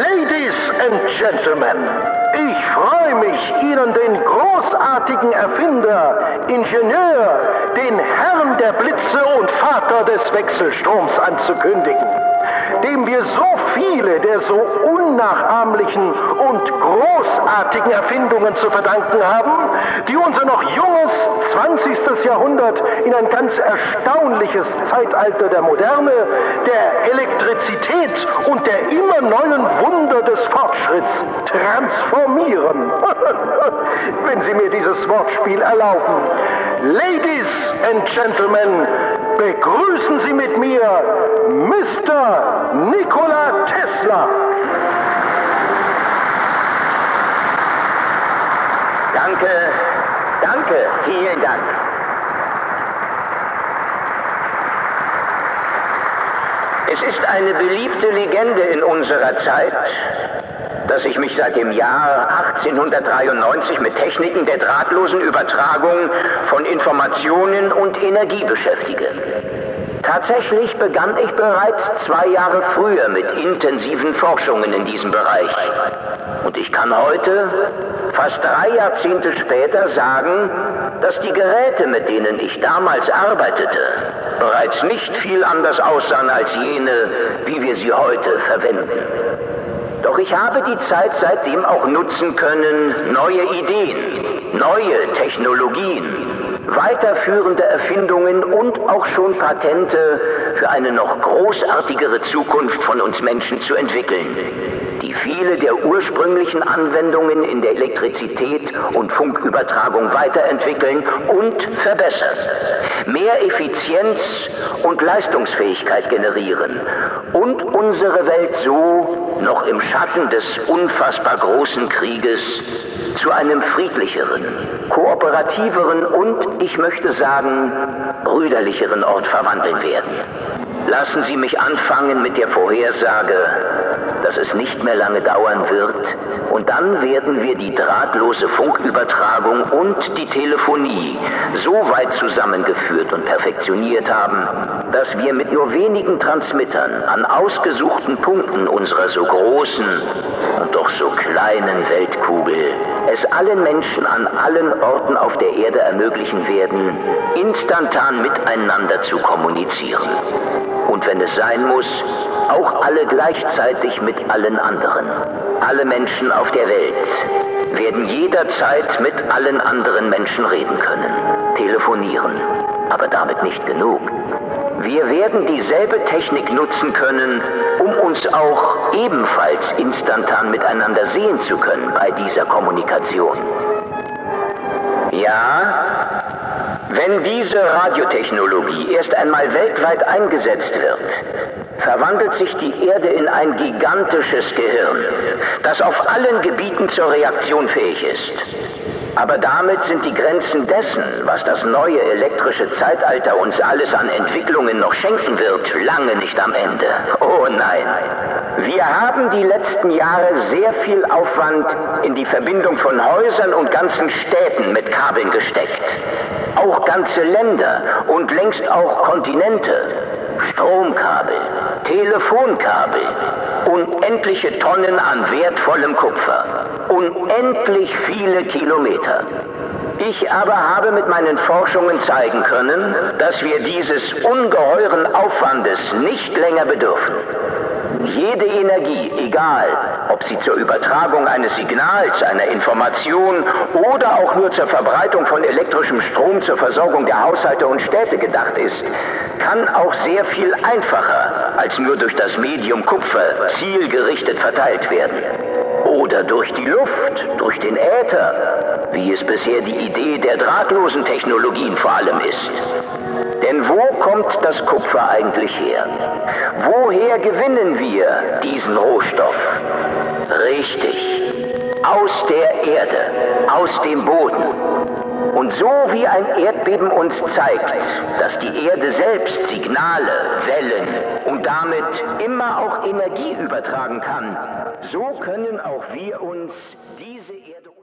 and Gentlemen, ich freue mich, Ihnen den großartigen Erfinder, Ingenieur, den Herrn der Blitze und Vater des Wechselstroms anzukündigen dem wir so viele der so unnachahmlichen und großartigen Erfindungen zu verdanken haben, die unser noch junges 20. Jahrhundert in ein ganz erstaunliches Zeitalter der Moderne, der Elektrizität und der immer neuen Wunder des Fortschritts transformieren. Wenn Sie mir dieses Wortspiel erlauben. Ladies and Gentlemen, begrüßen Sie mit mir Mr. Nikola Tesla. Danke, danke, vielen Dank. Es ist eine beliebte Legende in unserer Zeit, dass ich mich seit dem Jahr 1893 mit Techniken der drahtlosen Übertragung von Informationen und Energie beschäftige. Tatsächlich begann ich bereits zwei Jahre früher mit intensiven Forschungen in diesem Bereich. Und ich kann heute, fast drei Jahrzehnte später, sagen, dass die Geräte, mit denen ich damals arbeitete, bereits nicht viel anders aussahen als jene, wie wir sie heute verwenden. Doch ich habe die Zeit seitdem auch nutzen können, neue Ideen, neue Technologien, weiterführende Erfindungen und auch schon Patente für eine noch großartigere Zukunft von uns Menschen zu entwickeln, die viele der ursprünglichen Anwendungen in der Elektrizität und Funkübertragung weiterentwickeln und verbessern, mehr Effizienz und Leistungsfähigkeit generieren und unsere Welt so noch im Schatten des unfassbar großen Krieges zu einem friedlicheren, kooperativeren und, ich möchte sagen, brüderlicheren Ort verwandeln werden. Lassen Sie mich anfangen mit der Vorhersage, dass es nicht mehr lange dauern wird und dann werden wir die drahtlose Funkübertragung und die Telefonie so weit zusammengeführt und perfektioniert haben, dass wir mit nur wenigen Transmittern an ausgesuchten Punkten unserer so großen und doch so kleinen Weltkugel es allen Menschen an allen Orten auf der Erde ermöglichen werden, instantan miteinander zu kommunizieren. Und wenn es sein muss, auch alle gleichzeitig mit allen anderen. Alle Menschen auf der Welt werden jederzeit mit allen anderen Menschen reden können, telefonieren, aber damit nicht genug. Wir werden dieselbe Technik nutzen können, um uns auch ebenfalls instantan miteinander sehen zu können bei dieser Kommunikation. Ja, wenn diese Radiotechnologie erst einmal weltweit eingesetzt wird, verwandelt sich die Erde in ein gigantisches Gehirn, das auf allen Gebieten zur Reaktion fähig ist. Aber damit sind die Grenzen dessen, was das neue elektrische Zeitalter uns alles an Entwicklungen noch schenken wird, lange nicht am Ende. Oh nein. Wir haben die letzten Jahre sehr viel Aufwand in die Verbindung von Häusern und ganzen Städten mit Kabeln gesteckt. Auch ganze Länder und längst auch Kontinente. Stromkabel, Telefonkabel, unendliche Tonnen an wertvollem Kupfer, unendlich viele Kilometer. Ich aber habe mit meinen Forschungen zeigen können, dass wir dieses ungeheuren Aufwandes nicht länger bedürfen. Jede Energie, egal ob sie zur Übertragung eines Signals, einer Information oder auch nur zur Verbreitung von elektrischem Strom zur Versorgung der Haushalte und Städte gedacht ist, kann auch sehr viel einfacher als nur durch das Medium Kupfer zielgerichtet verteilt werden. Oder durch die Luft, durch den Äther, wie es bisher die Idee der drahtlosen Technologien vor allem ist. Denn wo kommt das Kupfer eigentlich her? Woher gewinnen wir diesen Rohstoff? Aus der Erde, aus dem Boden. Und so wie ein Erdbeben uns zeigt, dass die Erde selbst Signale, Wellen und damit immer auch Energie übertragen kann, so können auch wir uns